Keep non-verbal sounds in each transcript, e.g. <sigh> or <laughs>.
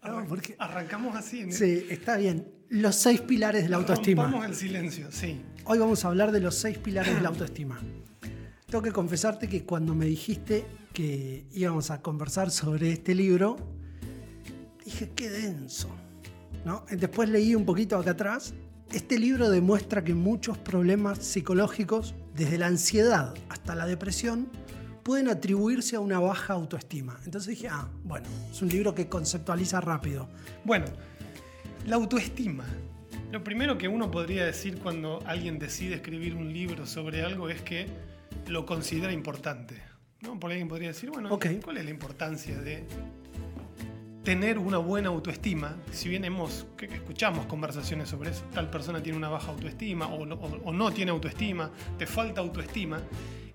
Ah, porque Arrancamos así. ¿no? sí, está bien. Los seis pilares de la autoestima. Rompamos el silencio, sí. Hoy vamos a hablar de los seis pilares de la autoestima. Tengo que confesarte que cuando me dijiste que íbamos a conversar sobre este libro, dije, qué denso. ¿no? Después leí un poquito acá atrás. Este libro demuestra que muchos problemas psicológicos, desde la ansiedad hasta la depresión, pueden atribuirse a una baja autoestima. Entonces dije, ah, bueno, es un libro que conceptualiza rápido. Bueno, la autoestima. Lo primero que uno podría decir cuando alguien decide escribir un libro sobre algo es que lo considera importante. ¿no? Porque alguien podría decir, bueno. ¿cuál es la importancia de tener una buena autoestima? Si bien hemos, que- que escuchamos conversaciones sobre eso, tal persona tiene una baja autoestima o no, o- o no tiene autoestima, te falta autoestima.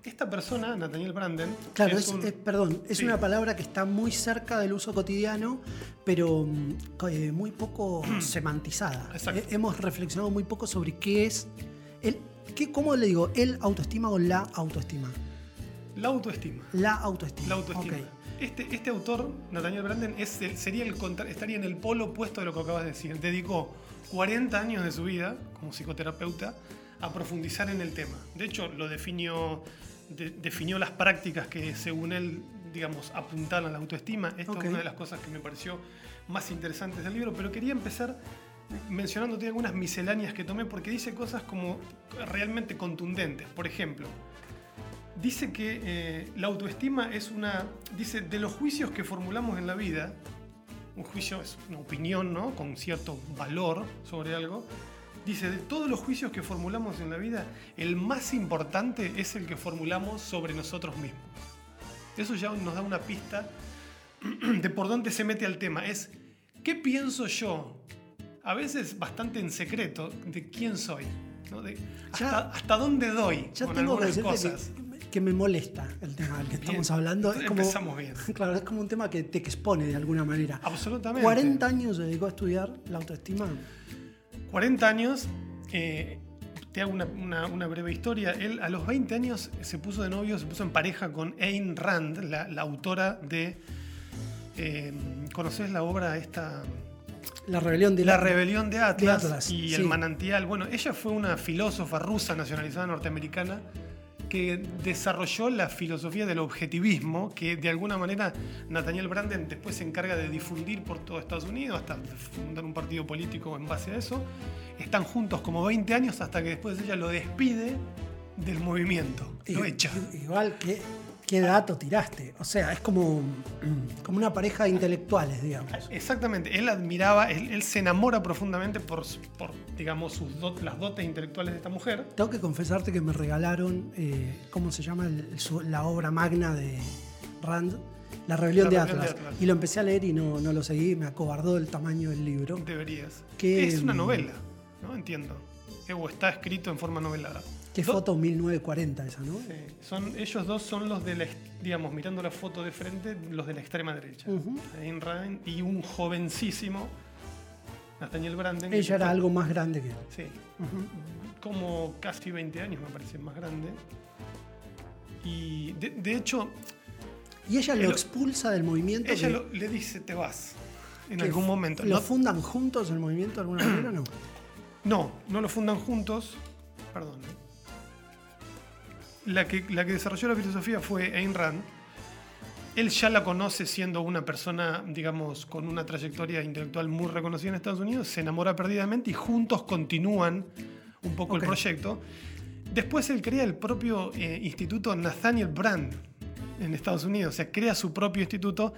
Esta persona, Nathaniel Branden, Claro, es, un- eh, perdón, es Sí. una palabra que está muy cerca del uso cotidiano, pero mm, eh, muy poco <clears throat> semantizada. Exacto. Eh, hemos reflexionado muy poco sobre qué es el, qué, ¿cómo le digo? ¿El autoestima o la autoestima? la autoestima. La autoestima. La autoestima. Ok. Este, este autor, Nathaniel Branden, es el- sería el contra- estaría en el polo opuesto de lo que acabas de decir. Dedicó 40 años de su vida como psicoterapeuta a profundizar en el tema. De hecho, lo definió, de- definió las prácticas que según él, digamos, apuntaban a la autoestima. Esta es una de las cosas que me pareció más interesantes del libro, pero quería empezar mencionándote algunas misceláneas que tomé porque dice cosas como realmente contundentes. Por ejemplo, dice que eh, la autoestima es una. Dice, de los juicios que formulamos en la vida, un juicio es una opinión, ¿no? Con cierto valor sobre algo. Dice, de todos los juicios que formulamos en la vida, el más importante es el que formulamos sobre nosotros mismos. Eso ya nos da una pista <clears throat> de por dónde se mete al tema. Es, ¿qué pienso yo? A veces bastante en secreto de quién soy. ¿no? De Ya- hasta, hasta dónde doy Ya con tengo algunas cosas. que, que me molesta el tema del que Bien. estamos hablando. Es como, Empezamos bien. <laughs> Claro, es como un tema que te expone de alguna manera. Absolutamente. 40 años se dedicó a estudiar la autoestima. 40 años, eh, te hago una, una- una breve historia. Él a los 20 años se puso de novio, se puso en pareja con Ayn Rand, la, la autora de... eh, ¿Conoces la obra esta? La rebelión de La rebelión de Atlas, De Atlas, y sí. el manantial. Bueno, ella fue una filósofa rusa nacionalizada norteamericana que desarrolló la filosofía del objetivismo, que de alguna manera Nathaniel Branden después se encarga de difundir por todo Estados Unidos, hasta fundar un partido político en base a eso. Están juntos como 20 años hasta que después ella lo despide del movimiento, lo echa. Igual, ¿qué, qué dato tiraste? O sea, es como, <clears throat> como una pareja de intelectuales, digamos. Exactamente, él admiraba, él, él se enamora profundamente por, por digamos, sus dot- las dotes intelectuales de esta mujer. Tengo que confesarte que me regalaron, eh, ¿cómo se llama? El- su- la obra magna de Rand, La rebelión, La de, rebelión de Atlas. Y lo empecé a leer y no, no lo seguí, me acobardó el tamaño del libro. Deberías. ¿Qué, es una mm, novela, ¿no? Entiendo. Eh, O está escrito en forma novelada. Qué Do- foto 1940 esa, ¿no? Sí, son, ellos dos son los de la, digamos, mirando la foto de frente, los de la extrema derecha. Ujú. Ayn Rand y un jovencísimo Nathaniel Branden. Ella era fue- algo más grande que él. Sí, como casi 20 años me parece más grande. Y de, de hecho, Y ella lo expulsa del movimiento. ella que- lo- le dice, te vas. En algún momento. ¿Lo No- fundan juntos el movimiento de alguna manera? No. <clears throat> No, no lo fundan juntos. Perdón. ¿eh? La que, la que desarrolló la filosofía fue Ayn Rand. Él ya la conoce siendo una persona, digamos, con una trayectoria intelectual muy reconocida en Estados Unidos, se enamora perdidamente y juntos continúan un poco el proyecto. Después él crea el propio eh, instituto Nathaniel Brand en Estados Unidos, o sea, crea su propio instituto,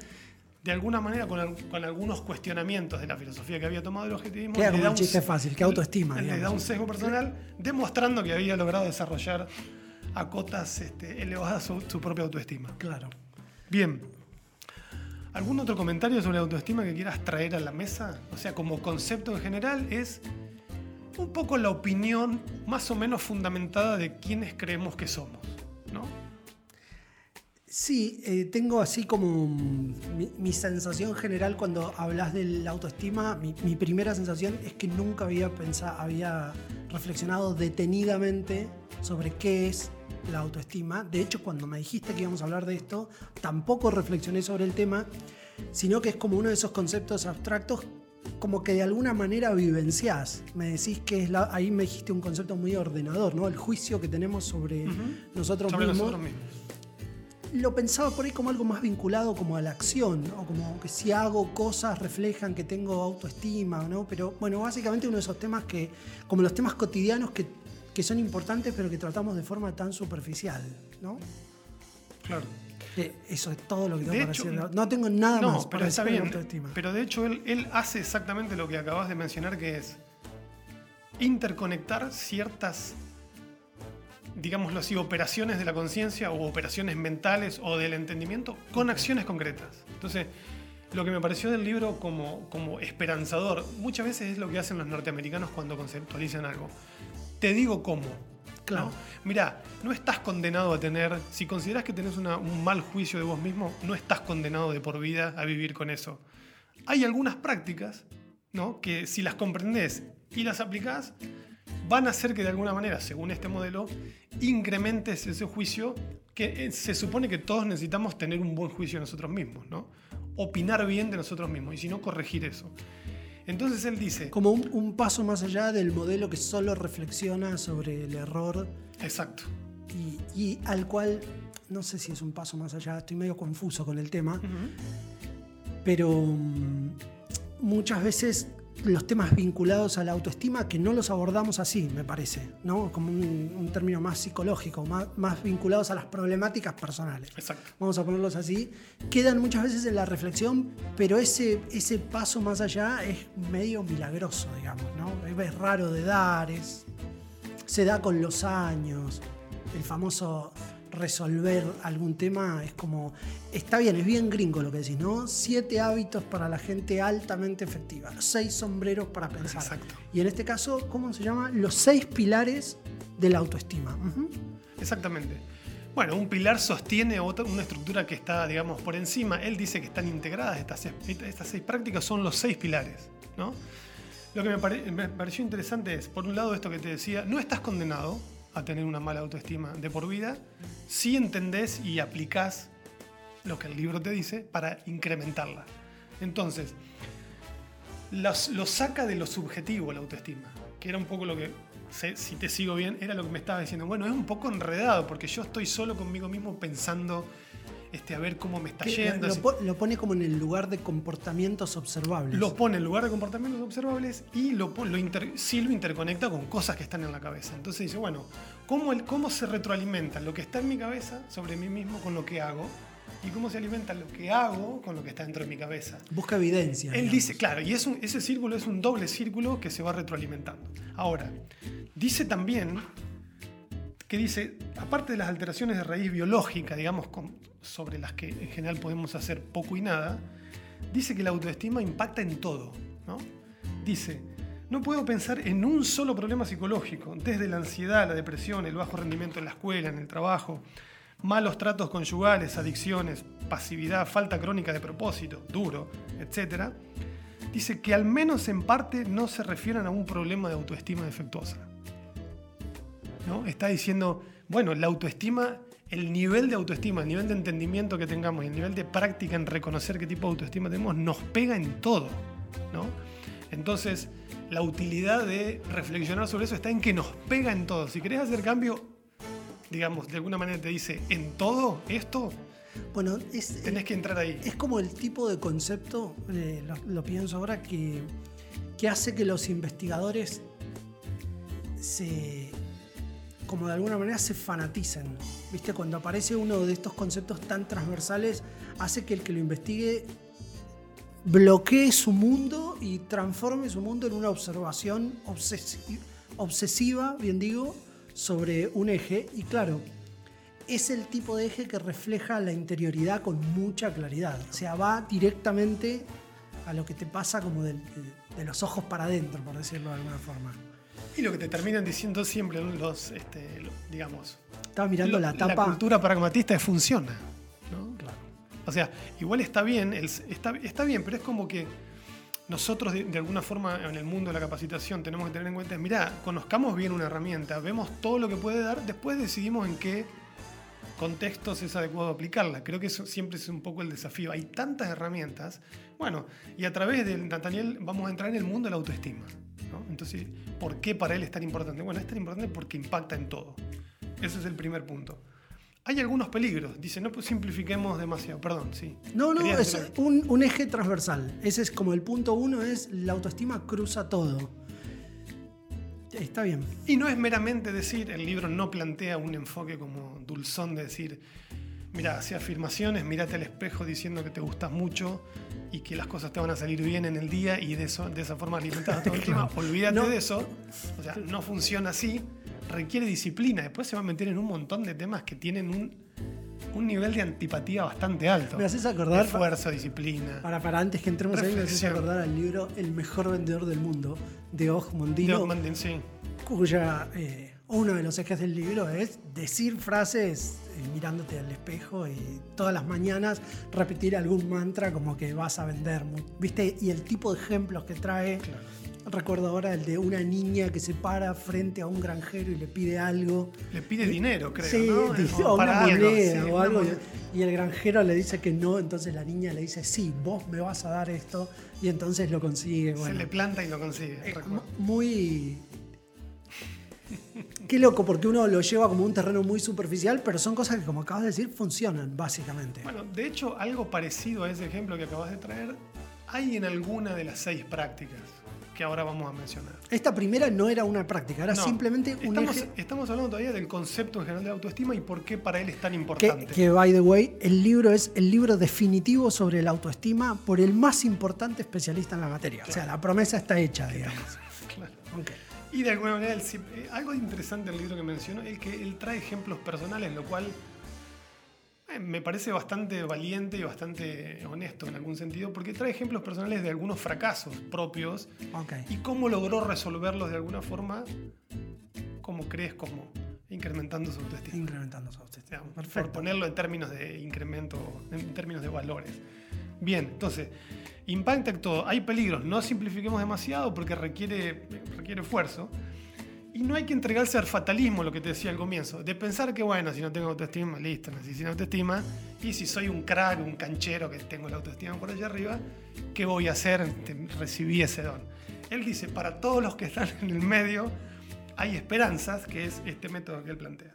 de alguna manera con, con algunos cuestionamientos de la filosofía que había tomado el objetivismo. Queda le da un chiste fácil, que autoestima, Le da un sesgo personal, demostrando que había logrado desarrollar a cotas este, elevadas su, su propia autoestima. Claro. Bien. ¿Algún otro comentario sobre la autoestima que quieras traer a la mesa? O sea, como concepto en general es un poco la opinión más o menos fundamentada de quienes creemos que somos, ¿no? Sí, eh, tengo así como mi, mi sensación general cuando hablas de la autoestima, mi, mi primera sensación es que nunca había pensado, había reflexionado detenidamente sobre qué es la autoestima. De hecho, cuando me dijiste que íbamos a hablar de esto, tampoco reflexioné sobre el tema, sino que es como uno de esos conceptos abstractos como que de alguna manera vivenciás. Me decís que es la, ahí me dijiste un concepto muy ordenador, ¿no? El juicio que tenemos sobre, nosotros, Sobre mismos. nosotros mismos. Lo pensaba por ahí como algo más vinculado como a la acción, o como que si hago cosas reflejan que tengo autoestima, ¿no? Pero bueno, básicamente uno de esos temas que, como los temas cotidianos que, que son importantes pero que tratamos de forma tan superficial, ¿no? Claro. Eh, Eso es todo lo que tengo De para hecho, decir. No tengo nada más No, para pero está decir de bien. autoestima. Pero de hecho él, él hace exactamente lo que acabas de mencionar, que es interconectar ciertas, digámoslo así, operaciones de la conciencia o operaciones mentales o del entendimiento con acciones concretas. Entonces, lo que me pareció del libro como, como esperanzador, muchas veces es lo que hacen los norteamericanos cuando conceptualizan algo. Te digo cómo. Claro. Mira, no estás condenado a tener, si consideras que tenés una- un mal juicio de vos mismo, no estás condenado de por vida a vivir con eso. Hay algunas prácticas, ¿no? Que si las comprendés y las aplicás, van a hacer que de alguna manera, según este modelo, incrementes ese juicio que eh, se supone que todos necesitamos tener un buen juicio de nosotros mismos, ¿no? Opinar bien de nosotros mismos y si no, corregir eso. Entonces él dice, Como un, un paso más allá del modelo que solo reflexiona sobre el error. Exacto, y, y al cual, no sé si es un paso más allá, estoy medio confuso con el tema, pero mm, muchas veces los temas vinculados a la autoestima que no los abordamos así, me parece, ¿no? Como un, un término más psicológico, más, más vinculados a las problemáticas personales. exacto. Vamos a ponerlos así, quedan muchas veces en la reflexión, pero ese, ese paso más allá es medio milagroso, digamos, ¿no? Es raro de dar, es, se da con los años, el famoso resolver algún tema es como, está bien, es bien gringo lo que decís, ¿no? Siete hábitos para la gente altamente efectiva, los seis sombreros para pensar. Exacto. Y en este caso, ¿cómo se llama? Los seis pilares de la autoestima. Exactamente. Bueno, un pilar sostiene otra, una estructura que está, digamos, por encima. Él dice que están integradas estas seis, estas seis prácticas, son los seis pilares. ¿no? Lo que me, pare- me pareció interesante es, por un lado, esto que te decía, no estás condenado a tener una mala autoestima de por vida si entendés y aplicás lo que el libro te dice para incrementarla. Entonces, lo saca de lo subjetivo la autoestima, que era un poco lo que, si te sigo bien, era lo que me estaba diciendo. Bueno, es un poco enredado porque yo estoy solo conmigo mismo pensando este, a ver cómo me está Que yendo. lo, así. po- lo pone como en el lugar de comportamientos observables. Lo pone en lugar de comportamientos observables y lo, lo inter- sí lo interconecta con cosas que están en la cabeza. Entonces dice, bueno, ¿cómo, el, ¿cómo se retroalimenta lo que está en mi cabeza sobre mí mismo con lo que hago? ¿Y cómo se alimenta lo que hago con lo que está dentro de mi cabeza? Busca evidencia. Él digamos. dice, claro, y es un- ese círculo es un doble círculo que se va retroalimentando. Ahora, dice también que dice, aparte de las alteraciones de raíz biológica, digamos, sobre las que en general podemos hacer poco y nada, dice que la autoestima impacta en todo. Dice, no puedo pensar en un solo problema psicológico, desde la ansiedad, la depresión, el bajo rendimiento en la escuela, en el trabajo, malos tratos conyugales, adicciones, pasividad, falta crónica de propósito, duro, etc. Dice que al menos en parte no se refieren a un problema de autoestima defectuosa. ¿No? Está diciendo, bueno, la autoestima, el nivel de autoestima, el nivel de entendimiento que tengamos y el nivel de práctica en reconocer qué tipo de autoestima tenemos nos pega en todo. ¿no? Entonces, la utilidad de reflexionar sobre eso está en que nos pega en todo. Si querés hacer cambio, digamos, de alguna manera te dice, en todo esto, Bueno, es, tenés que entrar ahí. es como el tipo de concepto, eh, lo, lo pienso ahora, que, que hace que los investigadores se, como de alguna manera se fanaticen. ¿Viste? Cuando aparece uno de estos conceptos tan transversales, hace que el que lo investigue bloquee su mundo y transforme su mundo en una observación obsesi- obsesiva, bien digo, sobre un eje. Y claro, es el tipo de eje que refleja la interioridad con mucha claridad. O sea, va directamente a lo que te pasa como de, de los ojos para adentro, por decirlo de alguna forma. Y lo que te terminan diciendo siempre los, este, digamos, Estaba mirando lo- la tapa. cultura pragmatista funciona. ¿no? Claro. O sea, igual está bien, el- está, está bien, pero es como que nosotros de, de alguna forma en el mundo de la capacitación tenemos que tener en cuenta es, mira, conozcamos bien una herramienta, vemos todo lo que puede dar, después decidimos en qué contextos es adecuado aplicarla. Creo que eso siempre es un poco el desafío. Hay tantas herramientas. Bueno, y a través de Nathaniel vamos a entrar en el mundo de la autoestima. ¿no? Entonces, ¿por qué para él es tan importante? Bueno, es tan importante porque impacta en todo. Ese es el primer punto. Hay algunos peligros. Dice, no simplifiquemos demasiado. Perdón, sí. No, no, es un, un eje transversal. Ese es como el punto uno, es la autoestima cruza todo. Está bien. Y no es meramente decir, el libro no plantea un enfoque como dulzón de decir, mira, hace afirmaciones, mírate al espejo diciendo que te gustas mucho y que las cosas te van a salir bien en el día y de, eso, de esa forma alimentada todo el tiempo. Olvídate No. de eso. O sea, no funciona así. Requiere disciplina. Después se va a meter en un montón de temas que tienen un, un nivel de antipatía bastante alto. Me haces acordar- Esfuerzo, disciplina. Para, para antes que entremos ahí, me haces acordar al libro El mejor vendedor del mundo, de Og De Mondino, Ogmanden, sí. cuya eh, uno de los ejes del libro es decir frases eh, mirándote al espejo y todas las mañanas repetir algún mantra como que vas a vender. ¿Viste? Y el tipo de ejemplos que trae. Claro. Recuerdo ahora el de una niña que se para frente a un granjero y le pide algo. Le pide dinero, creo. Sí, ¿no? dice, O una moneda sí, o algo. moneda. Y el granjero le dice que no, entonces la niña le dice, sí, vos me vas a dar esto. Y entonces lo consigue. Se le planta y lo consigue. eh, muy... Qué loco, porque uno lo lleva como un terreno muy superficial, pero son cosas que, como acabas de decir, funcionan, básicamente. Bueno, de hecho, algo parecido a ese ejemplo que acabas de traer, hay en alguna de las seis prácticas que ahora vamos a mencionar. Esta primera no era una práctica, era No, simplemente un estamos, eje estamos hablando todavía del concepto en general de autoestima y por qué para él es tan importante. que, by the way, el libro es el libro definitivo sobre la autoestima por el más importante especialista en la materia. O sea, la promesa está hecha, digamos. <laughs> Claro. Ok. Y de alguna manera, eh, algo interesante del libro que mencionó es que él trae ejemplos personales, lo cual me parece bastante valiente y bastante honesto en algún sentido, porque trae ejemplos personales de algunos fracasos propios y cómo logró resolverlos de alguna forma, como crees, como incrementando su autoestima. Incrementando su autoestima. digamos, por Perfecto. ponerlo en términos de incremento, en términos de valores. Bien, entonces, impacta todo. Hay peligros, no simplifiquemos demasiado porque requiere, requiere esfuerzo. Y no hay que entregarse al fatalismo, lo que te decía al comienzo, de pensar que, bueno, si no tengo autoestima, listo, nací sin autoestima, y si soy un crack, un canchero que tengo la autoestima por allá arriba, ¿qué voy a hacer? Te- recibí ese don. Él dice, para todos los que están en el medio, hay esperanzas, que es este método que él plantea.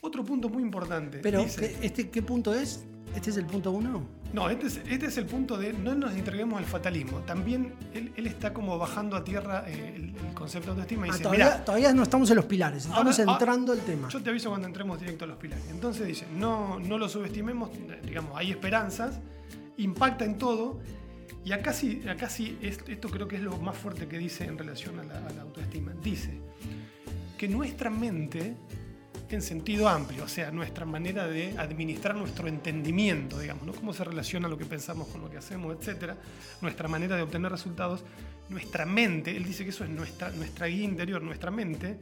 Otro punto muy importante. Pero, dice- ¿qué- este, ¿qué punto es? ¿Este es el punto uno? no, este es, este es el punto de no nos entreguemos al fatalismo. También él, él está como bajando a tierra eh, el, el concepto de autoestima y Ah, dice, todavía, "Mirá, todavía no estamos en los pilares, estamos Ahora- ah, entrando al tema. yo te aviso cuando entremos directo a los pilares. Entonces dice, no, no lo subestimemos, digamos, hay esperanzas, impacta en todo. Y acá sí, acá sí es- esto creo que es lo más fuerte que dice en relación a la, a la autoestima. Dice que nuestra mente, en sentido amplio, o sea, nuestra manera de administrar nuestro entendimiento, digamos, ¿no? cómo se relaciona lo que pensamos con lo que hacemos, etcétera, nuestra manera de obtener resultados, nuestra mente, él dice que eso es nuestra, nuestra guía interior, nuestra mente,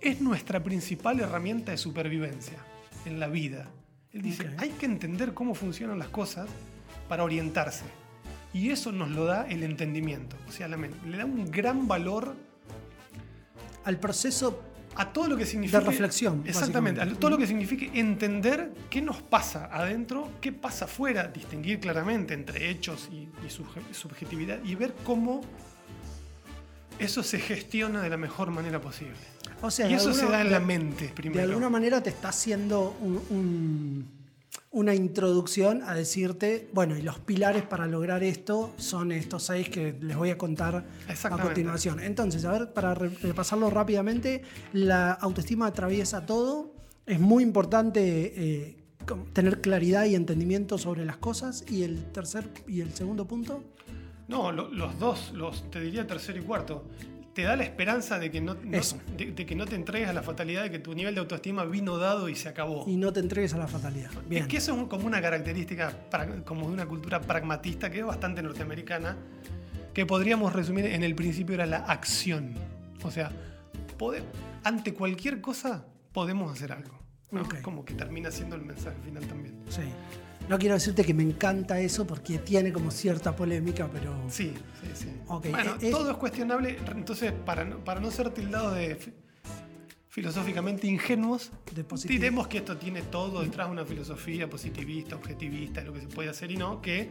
es nuestra principal herramienta de supervivencia en la vida. Él dice, hay que entender cómo funcionan las cosas para orientarse. Y eso nos lo da el entendimiento, o sea, la mente. Le da un gran valor Al proceso a todo lo que significa. reflexión, Exactamente, a todo lo que signifique entender qué nos pasa adentro, qué pasa afuera, distinguir claramente entre hechos y, y subje- subjetividad y ver cómo eso se gestiona de la mejor manera posible. O sea, y de eso se da en la de- mente De primero. alguna manera te está haciendo un- un- una introducción a decirte, bueno, y los pilares para lograr esto son estos seis que les voy a contar a continuación. Entonces, a ver, para re- repasarlo rápidamente, la autoestima atraviesa todo. Es muy importante eh, tener claridad y entendimiento sobre las cosas. Y el tercer y el segundo punto, No, lo- los dos, los, te diría tercero y cuarto. Te da la esperanza de que, no, de, de que no te entregues a la fatalidad de que tu nivel de autoestima vino dado y se acabó. y no te entregues a la fatalidad. Bien. Es que eso es como una característica como de una cultura pragmatista que es bastante norteamericana, que podríamos resumir en el principio era la acción. O sea, ante cualquier cosa podemos hacer algo. ¿no? Como que termina siendo el mensaje final también. Sí. No quiero decirte que me encanta eso porque tiene como cierta polémica, pero. Sí, sí, sí. Ok, Bueno, eh, eh, todo es cuestionable, entonces para no, para no ser tildados de fi- filosóficamente ingenuos, De diremos que esto tiene todo detrás de una filosofía positivista, objetivista, lo que se puede hacer y no, que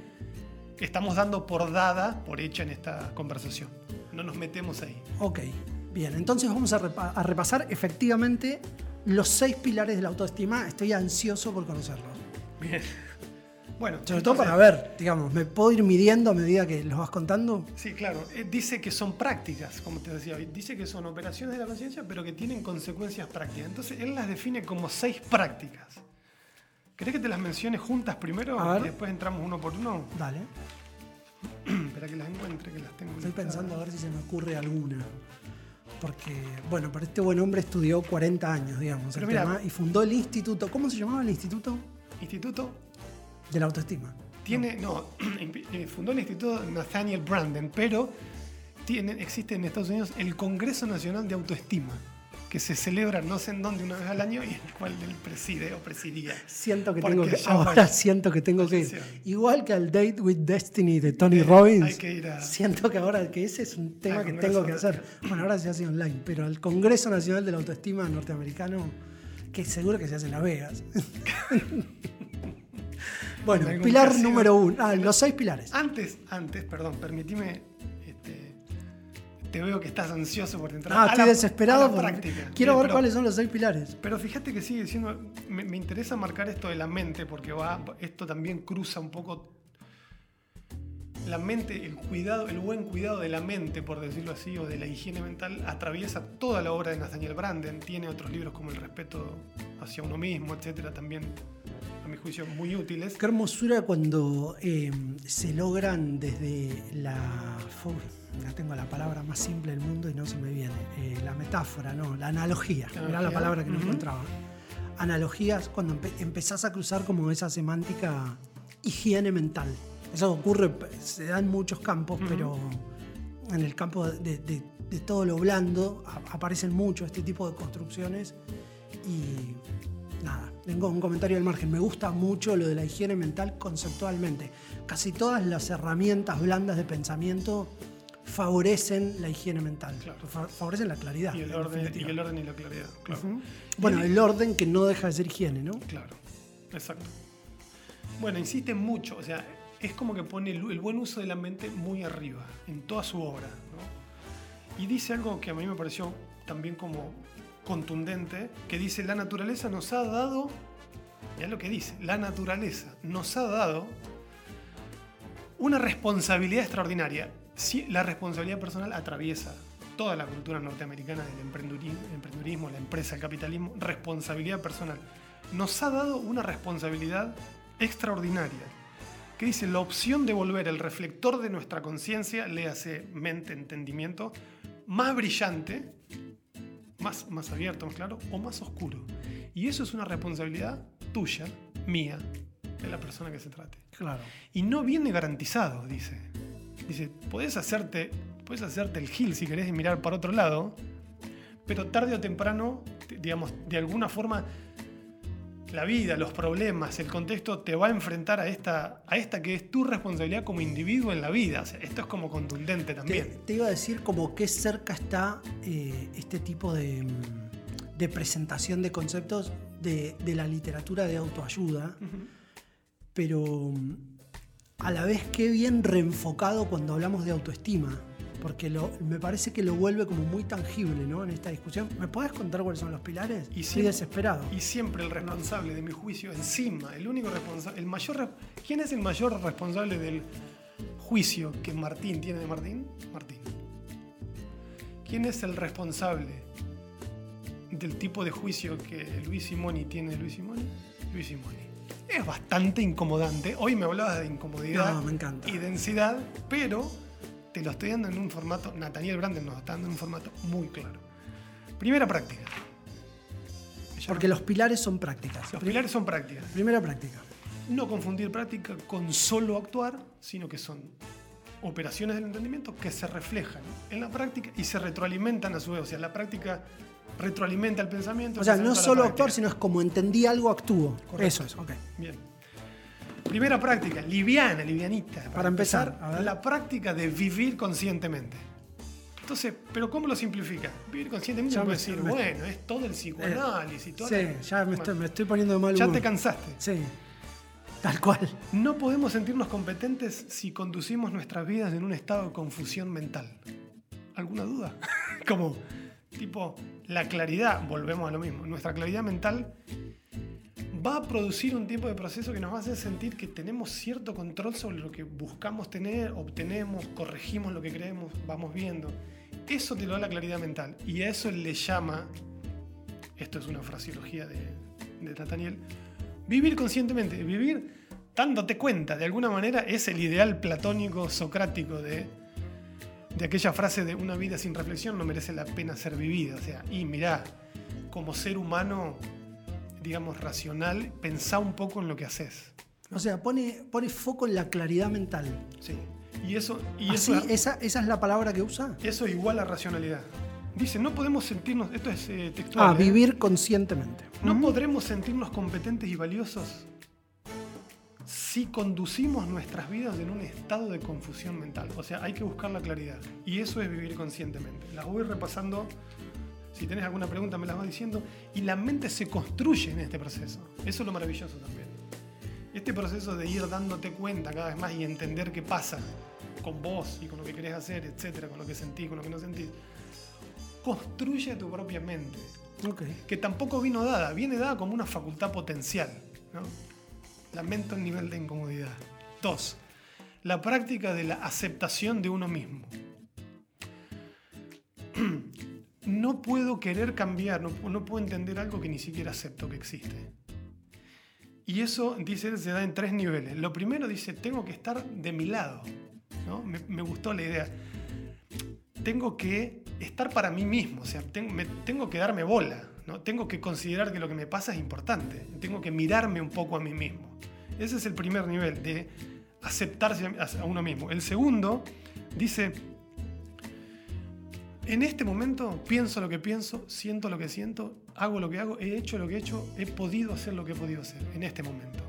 estamos dando por dada, por hecha en esta conversación. No nos metemos ahí. Ok, bien. Entonces vamos a, repa- a repasar efectivamente los seis pilares de la autoestima. Estoy ansioso por conocerlos. Bien. Bueno, Sobre todo para ver, digamos, ¿me puedo ir midiendo a medida que los vas contando? Sí, claro. Eh, Dice que son prácticas, como te decía. Dice que son operaciones de la conciencia, pero que tienen consecuencias prácticas. Entonces, él las define como seis prácticas. ¿Querés que te las mencione juntas primero A ver. y después entramos uno por uno? Dale. <clears throat> Espera que las encuentre, que las tengo. Estoy pensando a ver si se me ocurre alguna. Porque, bueno, pero este buen hombre estudió 40 años, digamos, el tema, y fundó el instituto. ¿Cómo se llamaba el instituto? Instituto De la autoestima. tiene, no, <clears throat> eh, fundó el Instituto Nathaniel Branden, pero tiene, existe en Estados Unidos el Congreso Nacional de Autoestima, que se celebra no sé en dónde una vez al año y el cual él preside o presidía. Siento que Porque tengo que. Ahora siento que tengo que ir. Igual que al Date with Destiny de Tony Eh, Robbins. hay que ir a- Siento que ahora que ese es un tema que tengo que hacer. Bueno, ahora se hace online, pero al Congreso Nacional de la Autoestima norteamericano, que seguro que se hace en Las Vegas. <laughs> bueno, pilar casino. número uno. Ah, los seis pilares. Antes, antes, perdón, permitime. este, te veo que estás ansioso por entrar Ah, a estoy la- a desesperado la porque práctica. quiero ver pero- cuáles son los seis pilares. Pero fíjate que sigue siendo. Me, me interesa marcar esto de la mente, porque va, esto también cruza un poco. La mente, el cuidado, el buen cuidado de la mente, por decirlo así, o de la higiene mental, atraviesa toda la obra de Nathaniel Branden. Tiene otros libros como El respeto hacia uno mismo, etcétera, también, a mi juicio, muy útiles. Qué hermosura cuando eh, se logran desde la. Ya tengo la palabra más simple del mundo y no se me viene. Eh, la metáfora, no, la analogía. Era la Analogía, palabra que no ujú. encontraba. Analogías cuando empe- empezás a cruzar como esa semántica higiene mental. Eso ocurre, se da en muchos campos, Ujú. pero en el campo de, de- de todo lo blando a- aparecen mucho este tipo de construcciones y tengo un comentario al margen. Me gusta mucho lo de la higiene mental conceptualmente. Casi todas las herramientas blandas de pensamiento favorecen la higiene mental, Claro. favorecen la claridad. Y el, en orden, y definitiva. el orden y la claridad. Claro. Bueno, el orden que no deja de ser higiene, ¿no? Claro, exacto. Bueno, insiste mucho, o sea, es como que pone el, el buen uso de la mente muy arriba, en toda su obra. ¿no? Y dice algo que a mí me pareció también como contundente, que dice, la naturaleza nos ha dado, ya lo que dice, la naturaleza nos ha dado una responsabilidad extraordinaria. Sí, la responsabilidad personal atraviesa toda la cultura norteamericana del emprendurismo, emprendurismo, la empresa, el capitalismo, responsabilidad personal. Nos ha dado una responsabilidad extraordinaria, que dice la opción de volver el reflector de nuestra conciencia, le hace mente, entendimiento, más brillante, más, más abierto, más claro, o más oscuro. Y eso es una responsabilidad tuya, mía, de la persona que se trate. Claro. Y no viene garantizado, dice. Dice, podés hacerte, podés hacerte el gil si querés y mirar para otro lado, pero tarde o temprano, te- digamos, de alguna forma, la vida, los problemas, el contexto te va a enfrentar a esta, a esta que es tu responsabilidad como individuo en la vida. O sea, esto es como contundente Te, también. te iba a decir como qué cerca está eh, este tipo de, mm, de presentación de conceptos de, de la literatura de autoayuda, pero mm, a la vez qué bien reenfocado cuando hablamos de autoestima, porque lo- me parece que lo vuelve como muy tangible ¿no? en esta discusión. ¿Me podés contar cuáles son los pilares? Y Estoy desesperado. Y siempre el responsable de mi juicio, encima, el único responsable, el mayor, ¿quién es el mayor responsable del juicio que Martín tiene de Martín? Martín. ¿Quién es el responsable del tipo de juicio que Luis Simoni tiene de Luis Simoni? Luis Simoni. Es bastante incomodante. Hoy me hablabas de incomodidad No, me encanta. y densidad, pero te lo estoy dando en un formato, Nathaniel Branden nos está dando en un formato muy claro. Primera práctica. Porque los pilares son prácticas. los pilares son prácticas. Primera práctica. No confundir práctica con solo actuar, sino que son operaciones del entendimiento que se reflejan en la práctica y se retroalimentan a su vez. O sea, la práctica retroalimenta el pensamiento. O sea, no solo actuar, sino es como entendí algo, actúo. Correcto. Eso es, ok. Bien. Primera práctica, liviana, livianita. Para empezar, a ver. la práctica de vivir conscientemente. Entonces, ¿pero cómo lo simplifica? Vivir conscientemente puede decir, me- bueno, es todo el psicoanálisis, todo Sí, ya me estoy, me estoy poniendo de mal Ya te cansaste. Sí, tal cual. No podemos sentirnos competentes si conducimos nuestras vidas en un estado de confusión mental. ¿Alguna duda? <laughs> Como, tipo, la claridad, volvemos a lo mismo, nuestra claridad mental va a producir un tipo de proceso que nos va a hacer sentir que tenemos cierto control sobre lo que buscamos tener, obtenemos, corregimos lo que creemos, vamos viendo. Eso te lo da la claridad mental y a eso le llama, esto es una fraseología de, de Nathaniel, vivir conscientemente, vivir dándote cuenta, de alguna manera es el ideal platónico socrático de, de aquella frase de una vida sin reflexión no merece la pena ser vivida. O sea, y mirá, como ser humano, digamos, racional, pensá un poco en lo que haces. O sea, pone, pone foco en la claridad mental. Sí. Y eso, y Así, eso, esa, esa es la palabra que usa. eso es igual a racionalidad. Dice, no podemos sentirnos, esto es eh, textual. Ah, ¿eh? vivir conscientemente. No podremos sentirnos competentes y valiosos si conducimos nuestras vidas en un estado de confusión mental. O sea, hay que buscar la claridad. Y eso es vivir conscientemente. Las voy repasando. Si tenés alguna pregunta, me las vas diciendo. Y la mente se construye en este proceso. Eso es lo maravilloso también. Este proceso de ir dándote cuenta cada vez más y entender qué pasa con vos y con lo que querés hacer, etcétera, con lo que sentís, con lo que no sentís, construye tu propia mente que tampoco vino dada, viene dada como una facultad potencial. ¿no? Lamento el nivel de incomodidad. Dos, la práctica de la aceptación de uno mismo. No puedo querer cambiar, no, no puedo entender algo que ni siquiera acepto que existe. Y eso, dice él, se da en tres niveles. Lo primero dice, tengo que estar de mi lado. ¿no? Me, me gustó la idea tengo que estar para mí mismo, o sea, ten- me- tengo que darme bola, ¿no? tengo que considerar que lo que me pasa es importante, tengo que mirarme un poco a mí mismo. Ese es el primer nivel de aceptarse a uno mismo. El segundo dice, en este momento pienso lo que pienso, siento lo que siento, hago lo que hago, he hecho lo que he hecho, he podido hacer lo que he podido hacer en este momento.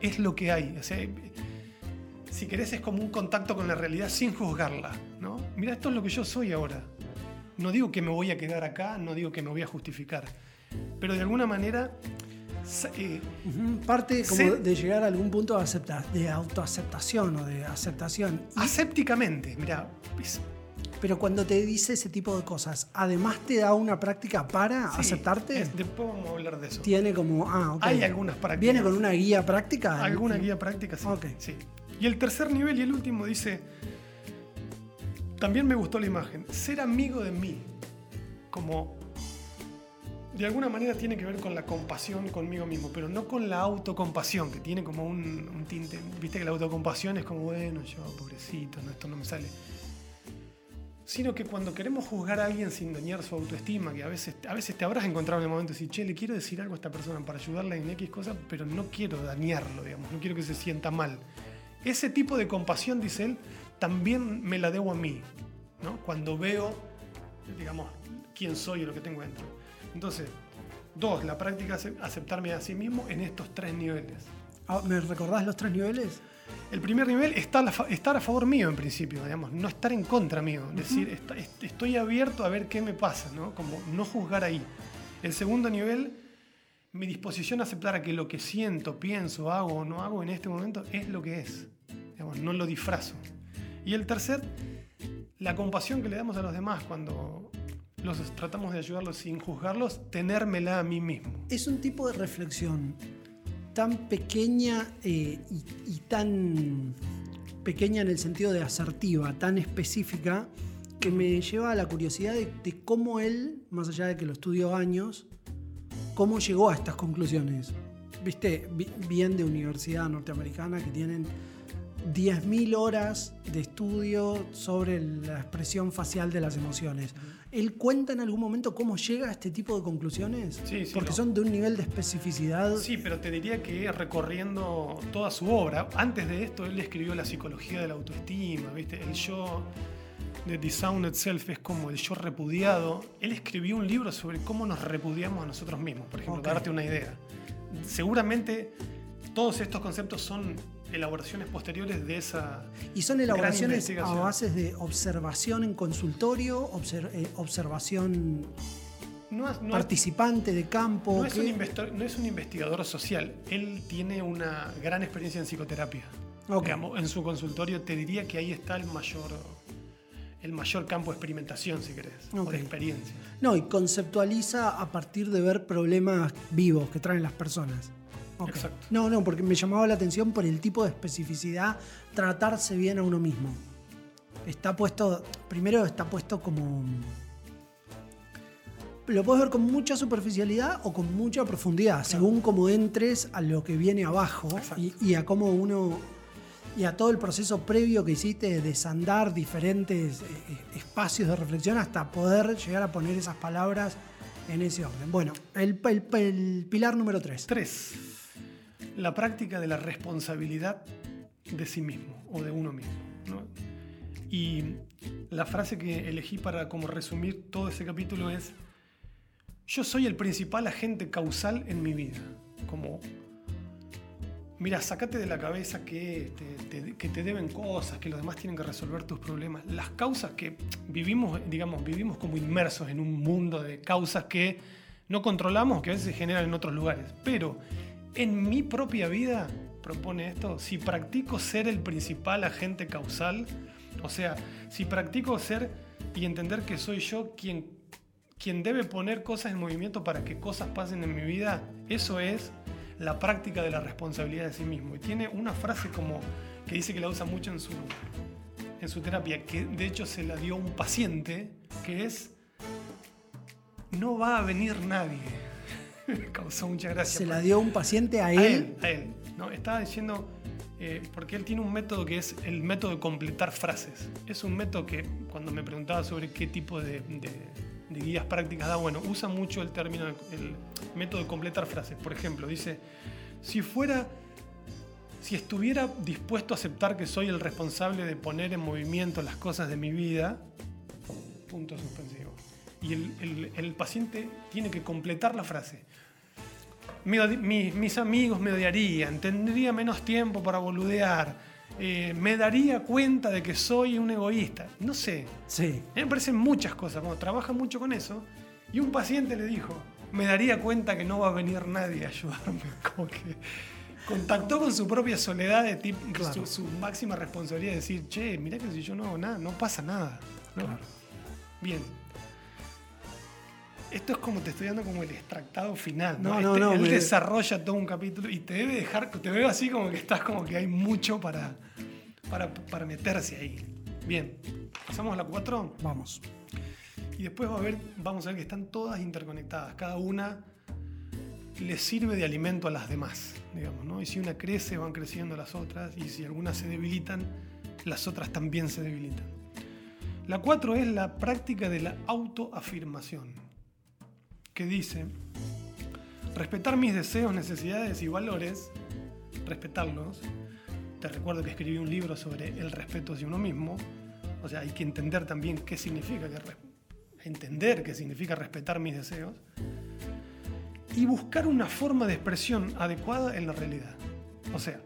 Es lo que hay. O sea, si querés, es como un contacto con la realidad sin juzgarla. ¿no? Mira, esto es lo que yo soy ahora. No digo que me voy a quedar acá, no digo que me voy a justificar. Pero de alguna manera, eh, Parte como de llegar a algún punto de, acepta- de autoaceptación o de aceptación. Asépticamente, mira, pero cuando te dice ese tipo de cosas, además te da una práctica para sí, aceptarte. es- después vamos a hablar de eso. Tiene como, ah, ok. Hay algunas prácticas. ¿Viene con una guía práctica? Alguna guía práctica, sí. Ok. sí. Y el tercer nivel y el último dice, también me gustó la imagen, ser amigo de mí, como de alguna manera tiene que ver con la compasión conmigo mismo, pero no con la autocompasión, que tiene como un, un tinte, viste que la autocompasión es como, bueno, yo, pobrecito, no, esto no me sale. Sino que cuando queremos juzgar a alguien sin dañar su autoestima, que a veces, a veces te habrás encontrado en el momento de decir, che, le quiero decir algo a esta persona para ayudarla en X cosa, pero no quiero dañarlo, digamos, no quiero que se sienta mal. Ese tipo de compasión, dice él, también me la debo a mí, ¿no? Cuando veo, digamos, quién soy y lo que tengo dentro. Entonces, dos, la práctica de aceptarme a sí mismo en estos tres niveles. Ah, ¿Me recordás los tres niveles? El primer nivel está estar a favor mío en principio, digamos, no estar en contra mío, decir, está- est- estoy abierto a ver qué me pasa, ¿no? Como no juzgar ahí. El segundo nivel, mi disposición a aceptar a que lo que siento, pienso, hago o no hago en este momento es lo que es, digamos, no lo disfrazo. Y el tercer, la compasión que le damos a los demás cuando los tratamos de ayudarlos sin juzgarlos, tenérmela a mí mismo. Es un tipo de reflexión tan pequeña eh, y, tan pequeña en el sentido de asertiva, tan específica, que me lleva a la curiosidad de, de cómo él, más allá de que lo estudió años, cómo llegó a estas conclusiones. Viste, Vi- bien de universidad norteamericana que tienen 10.000 horas de estudio sobre la expresión facial de las emociones. ¿Él cuenta en algún momento cómo llega a este tipo de conclusiones? Sí, sí, Porque son de un nivel de especificidad. Sí, pero te diría que recorriendo toda su obra, antes de esto él escribió La psicología de la autoestima, ¿viste? El yo de Disown Itself es como el yo repudiado. Él escribió un libro sobre cómo nos repudiamos a nosotros mismos, por ejemplo, para darte una idea. Seguramente todos estos conceptos son elaboraciones posteriores de esa. ¿Y son elaboraciones a bases de observación en consultorio, eh, observación No, no participante de campo? no es, un qué? investor- no es un investigador social. Él tiene una gran experiencia en psicoterapia. Ok. Digamos, en su consultorio te diría que ahí está el mayor, el mayor campo de experimentación, si querés, o de experiencia. No, y conceptualiza a partir de ver problemas vivos que traen las personas. Exacto. No, no, porque me llamaba la atención por el tipo de especificidad, tratarse bien a uno mismo. Está puesto, primero está puesto como... Lo puedes ver con mucha superficialidad o con mucha profundidad, según cómo entres a lo que viene abajo y, y a cómo uno... Y a todo el proceso previo que hiciste de desandar diferentes eh, eh, espacios de reflexión hasta poder llegar a poner esas palabras en ese orden. Bueno, el, el- el pilar número 3. Tres, la práctica de la responsabilidad de sí mismo o de uno mismo. Y la frase que elegí para como resumir todo ese capítulo es, yo soy el principal agente causal en mi vida. Como, mira, sacate de la cabeza que te, te- que te deben cosas, que los demás tienen que resolver tus problemas. Las causas que vivimos, digamos, vivimos como inmersos en un mundo de causas que no controlamos, que a veces se generan en otros lugares. Pero en mi propia vida, propone esto, si practico ser el principal agente causal, o sea, si practico ser y entender que soy yo quien, quien debe poner cosas en movimiento para que cosas pasen en mi vida, eso es la práctica de la responsabilidad de sí mismo. Y tiene una frase como que dice que la usa mucho en su, en su terapia, que de hecho se la dio un paciente, que es, no va a venir nadie. <laughs> Causó mucha gracia. Se la dio un paciente a a él. a él. ¿no? Estaba diciendo, eh, porque él tiene un método que es el método de completar frases. Es un método que, cuando me preguntaba sobre qué tipo de, de- de guías prácticas da, bueno, usa mucho el término, el método de completar frases. Por ejemplo, dice, si fuera, si estuviera dispuesto a aceptar que soy el responsable de poner en movimiento las cosas de mi vida, punto suspensivo. Y el, el- el paciente tiene que completar la frase. Mis amigos me odiarían, tendría menos tiempo para boludear, eh, me daría cuenta de que soy un egoísta. No sé, Sí. a mí me parecen muchas cosas, como trabaja mucho con eso. Y un paciente le dijo, me daría cuenta que no va a venir nadie a ayudarme. <laughs> Como que contactó con su propia soledad de tipo, Claro. su, su máxima responsabilidad de decir, che, mirá que si yo no hago nada, no pasa nada. ¿no? Claro. Bien. Esto es como te estoy dando como el extractado final. No, ¿no? no, Este- no, Él me- desarrolla todo un capítulo y te debe dejar, te veo así como que estás como que hay mucho para, para, para meterse ahí. Bien, pasamos a la 4 Vamos. y después va a ver, vamos a ver que están todas interconectadas. Cada una le sirve de alimento a las demás, digamos, ¿no? Y si una crece, van creciendo las otras, y si algunas se debilitan, las otras también se debilitan. La 4 es la práctica de la autoafirmación, que dice, respetar mis deseos, necesidades y valores, respetarlos. Te recuerdo que escribí un libro sobre el respeto hacia uno mismo, o sea, hay que entender también qué significa que entender qué significa respetar mis deseos y buscar una forma de expresión adecuada en la realidad. O sea,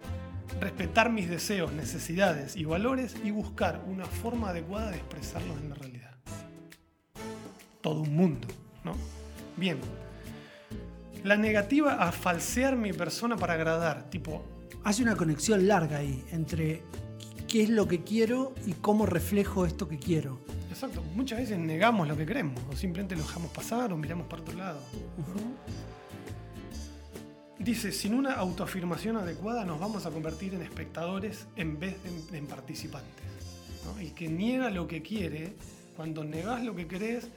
respetar mis deseos, necesidades y valores y buscar una forma adecuada de expresarlos en la realidad. Todo un mundo, ¿no? Bien. La negativa a falsear mi persona para agradar, tipo, Hace una conexión larga ahí entre qué es lo que quiero y cómo reflejo esto que quiero. exacto, muchas veces negamos lo que queremos o simplemente lo dejamos pasar o miramos para otro lado. Dice, sin una autoafirmación adecuada nos vamos a convertir en espectadores en vez de en participantes. ¿no? El que niega lo que quiere, cuando negás lo que querés,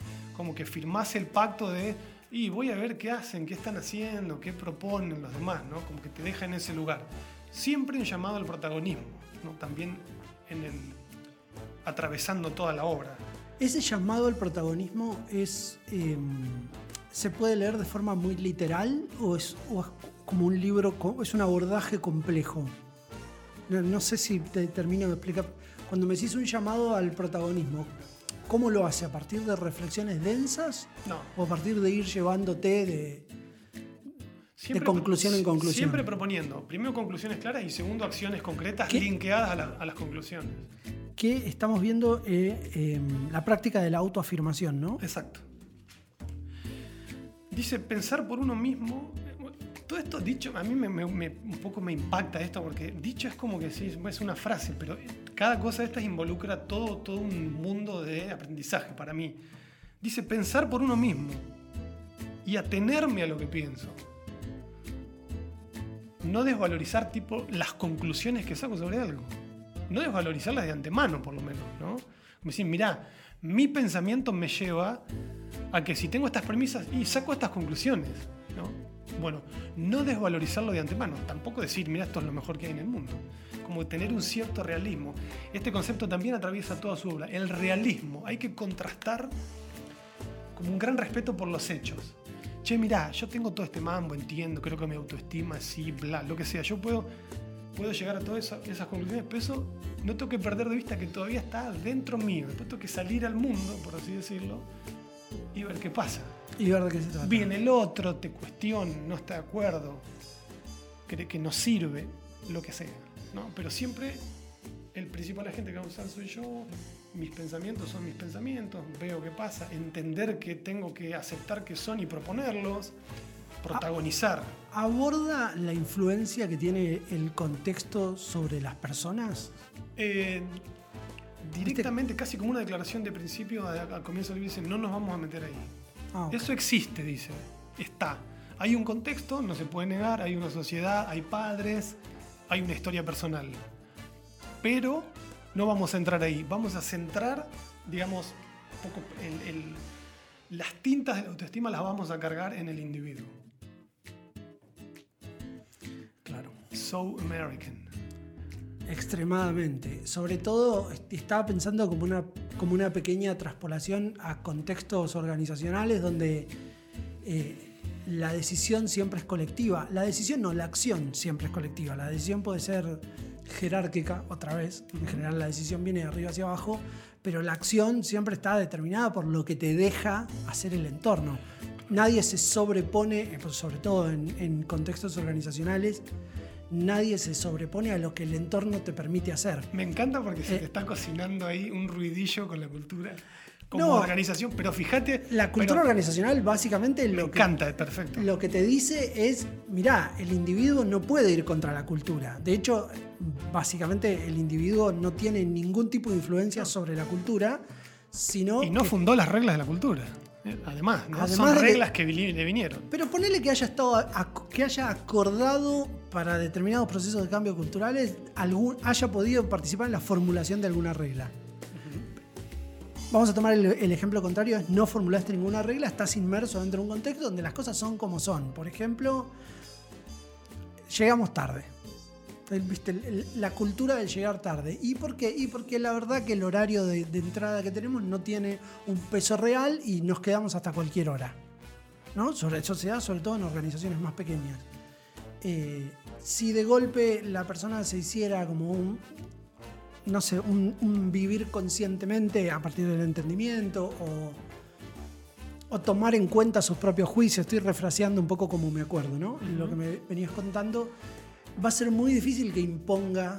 como que firmás el pacto de, y voy a ver qué hacen, qué están haciendo, qué proponen los demás, ¿no? como que te deja en ese lugar. Siempre un llamado al protagonismo, ¿no? también en el, atravesando toda la obra. Ese llamado al protagonismo es. eh, ¿Se puede leer de forma muy literal o es, como un libro, es un abordaje complejo? No, sé si te termino de explicar. Cuando me decís un llamado al protagonismo, ¿cómo lo hace? ¿A partir de reflexiones densas No, o a partir de ir llevándote de. de conclusión en conclusión. Siempre proponiendo, primero conclusiones claras y segundo acciones concretas ¿Qué? linkeadas a, la- a las conclusiones. Que estamos viendo eh, em, la práctica de la autoafirmación, ¿no? Exacto. Dice pensar por uno mismo. Todo esto dicho, a mí me, me- me- un poco me impacta esto porque dicho es como que sí, es una frase, pero cada cosa de estas involucra todo, todo un mundo de aprendizaje para mí. Dice pensar por uno mismo y atenerme a lo que pienso. No desvalorizar tipo las conclusiones que saco sobre algo. No desvalorizarlas de antemano, por lo menos, ¿no? Decir, mirá, mi pensamiento me lleva a que si tengo estas premisas y saco estas conclusiones, ¿no? Bueno, no desvalorizarlo de antemano, tampoco decir, mira, esto es lo mejor que hay en el mundo. Como tener un cierto realismo. Este concepto también atraviesa toda su obra. El realismo, hay que contrastar como un gran respeto por los hechos. Che, mirá, yo tengo todo este mambo, entiendo, creo que mi autoestima, sí, bla, lo que sea. Yo puedo, puedo llegar a todas esa- esas conclusiones, pero eso no tengo que perder de vista que todavía está dentro mío. Después tengo que salir al mundo, por así decirlo, y ver qué pasa. Y ver de qué se trata. Viene el otro, te cuestiona, no está de acuerdo, cree que no sirve, lo que sea. ¿no? Pero siempre el principal agente que va a usar soy yo, mis pensamientos son mis pensamientos, veo qué pasa, entender que tengo que aceptar que son y proponerlos, protagonizar. ¿Aborda la influencia que tiene el contexto sobre las personas? Eh, directamente, casi como una declaración de principio, al comienzo del libro dice, no nos vamos a meter ahí. Ah. Eso existe, dice. Está. Hay un contexto, no se puede negar, hay una sociedad, hay padres, hay una historia personal. Pero no vamos a entrar ahí. Vamos a centrar, digamos, un poco el- el- las tintas de la autoestima las vamos a cargar en el individuo. Claro. So American. Extremadamente. Sobre todo, est- estaba pensando como una, como una pequeña traspolación a contextos organizacionales donde eh, la decisión siempre es colectiva. La decisión no, la acción siempre es colectiva. La decisión puede ser jerárquica, otra vez. En general la decisión viene de arriba hacia abajo, pero la acción siempre está determinada por lo que te deja hacer el entorno. Nadie se sobrepone, eh, pues, sobre todo en contextos organizacionales, nadie se sobrepone a lo que el entorno te permite hacer. Me encanta porque se Eh. te está cocinando ahí un ruidillo con la cultura como No. organización, pero fíjate. La cultura pero organizacional básicamente Me lo que, encanta, perfecto. lo que te dice es, mirá, el individuo no puede ir contra la cultura. De hecho, básicamente el individuo no tiene ningún tipo de influencia sobre la cultura, sino... Y no que- fundó las reglas de la cultura. Eh, Además, ¿no? Además son que- reglas que le vinieron. Pero ponele que haya estado que haya acordado para determinados procesos de cambio culturales, algún, haya podido participar en la formulación de alguna regla. Vamos a tomar el, el ejemplo contrario, no formulaste ninguna regla, estás inmerso dentro de un contexto donde las cosas son como son. Por ejemplo, llegamos tarde. ¿Viste? La cultura del llegar tarde. ¿Y por qué? Y porque la verdad que el horario de, de entrada que tenemos no tiene un peso real y nos quedamos hasta cualquier hora. ¿no? Sobre, eso se da sobre todo en organizaciones más pequeñas. Eh, si de golpe la persona se hiciera como un, no sé, un, un vivir conscientemente a partir del entendimiento o, o tomar en cuenta sus propios juicios, estoy refraseando un poco como me acuerdo, ¿no? Lo que me venías contando, va a ser muy difícil que imponga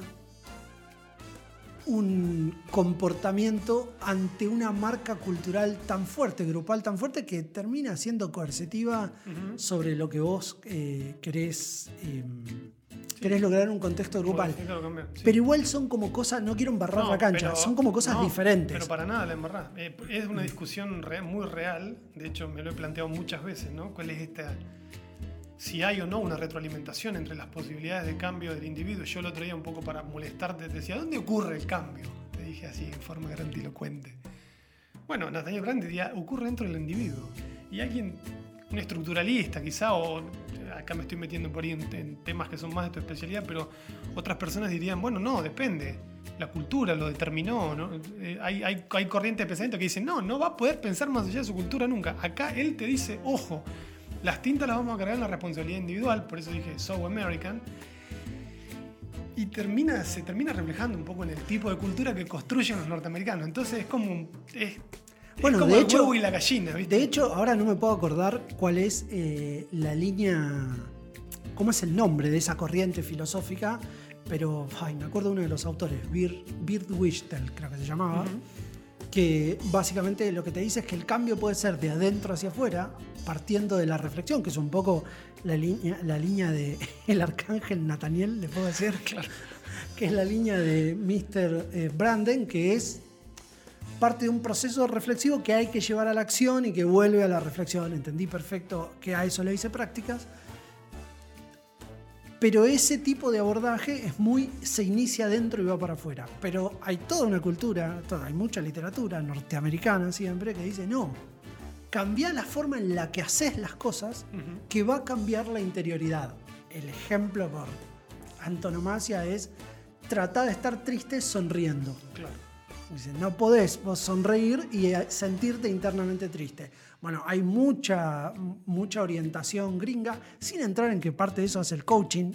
un comportamiento ante una marca cultural tan fuerte, grupal tan fuerte, que termina siendo coercitiva sobre lo que vos eh, querés, eh, querés lograr en un contexto grupal. Sí. Pero igual son como cosas, no quiero embarrar No, la cancha, pero- son como cosas no, diferentes. Pero para nada la embarrás. Eh, es una discusión re- muy real. De hecho, me lo he planteado muchas veces, ¿no? ¿Cuál es esta. Si hay o no una retroalimentación entre las posibilidades de cambio del individuo. Yo el otro día, un poco para molestarte, te decía: ¿dónde ocurre el cambio? Te dije así, en forma grandilocuente. Bueno, Nathaniel Brandt diría: ocurre dentro del individuo. Y alguien, un estructuralista quizá, o acá me estoy metiendo por ahí en, en temas que son más de tu especialidad, pero otras personas dirían: bueno, no, depende. La cultura lo determinó. ¿no? Eh, hay, hay, hay corrientes de pensamiento que dicen: no, no va a poder pensar más allá de su cultura nunca. Acá él te dice: ojo, las tintas las vamos a cargar en la responsabilidad individual, por eso dije So American. Y termina, se termina reflejando un poco en el tipo de cultura que construyen los norteamericanos. Entonces es como, un- es, es Bueno, como de el hecho- huevo y la gallina, ¿viste? De hecho, ahora no me puedo acordar cuál es eh, la línea cómo es el nombre de esa corriente filosófica, pero ay, me acuerdo de uno de los autores, Bird, Bird Wichtel, creo que se llamaba, que básicamente lo que te dice es que el cambio puede ser de adentro hacia afuera, partiendo de la reflexión, que es un poco la línea, la línea de <laughs> el arcángel Nathaniel, le puedo decir, <laughs> Claro. que es la línea de Mr. eh, Branden, que es parte de un proceso reflexivo que hay que llevar a la acción y que vuelve a la reflexión. Entendí perfecto que a eso le hice prácticas. Pero ese tipo de abordaje es muy, se inicia adentro y va para afuera. Pero hay toda una cultura, toda- hay mucha literatura norteamericana siempre que dice, no, cambia la forma en la que haces las cosas que va a cambiar la interioridad. El ejemplo por antonomasia es tratar de estar triste sonriendo. Claro. Dice, no podés vos sonreír y eh, sentirte internamente triste. Bueno, hay mucha, mucha orientación gringa, sin entrar en qué parte de eso hace el coaching,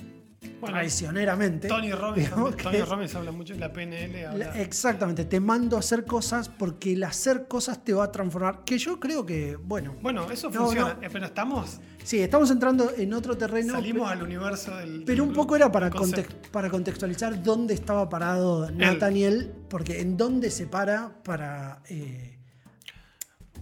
Bueno, traicioneramente. Tony Robbins, que Tony Robbins habla mucho de la PNL. habla- la- Exactamente, te mando a hacer cosas porque el hacer cosas te va a transformar. Que yo creo que, bueno, Bueno, eso No, funciona, no. eh, pero estamos, sí, estamos entrando en otro terreno. salimos al universo del. Pero un poco era para, context- para contextualizar dónde estaba parado Nathaniel, porque en dónde se para para... eh,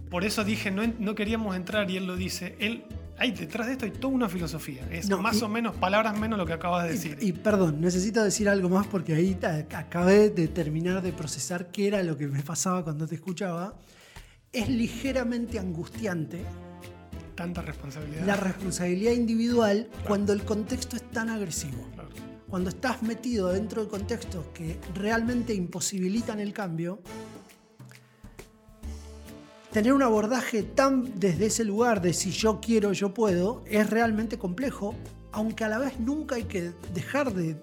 Por eso dije, no, no queríamos entrar y él lo dice. Él, hay detrás de esto hay toda una filosofía. Es No, más y- o menos, palabras menos lo que acabas de decir. Y, y perdón, necesito decir algo más porque ahí acabé de terminar de procesar qué era lo que me pasaba cuando te escuchaba. Es ligeramente angustiante Tanta responsabilidad. la responsabilidad individual cuando el contexto es tan agresivo. Claro. Cuando estás metido dentro de contextos que realmente imposibilitan el cambio, tener un abordaje tan desde ese lugar de si yo quiero, yo puedo, es realmente complejo, aunque a la vez nunca hay que dejar de,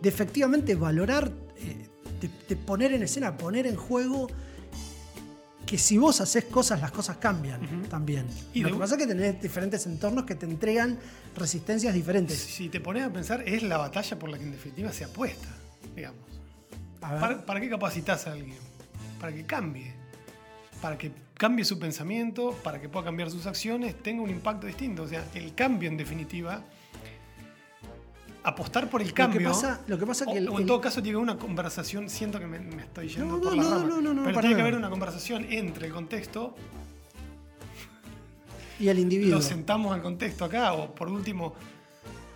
de efectivamente valorar, eh, de, de poner en escena, poner en juego que si vos haces cosas, las cosas cambian también. Y Lo de- que pasa es que tenés diferentes entornos que te entregan resistencias diferentes. Si te pones a pensar, es la batalla por la que en definitiva se apuesta, digamos. A ver. ¿Para, para qué capacitas a alguien? Para que cambie. Para que cambie su pensamiento, para que pueda cambiar sus acciones, tenga un impacto distinto. O sea, el cambio en definitiva, apostar por el cambio. Lo que pasa, lo que pasa o, que el- o en el- todo caso tiene que haber una conversación, siento que me, me estoy yendo No, por no, la no, rama, no, no, no, pero tiene que haber una conversación entre el contexto, y el individuo. lo sentamos al contexto acá, o por último,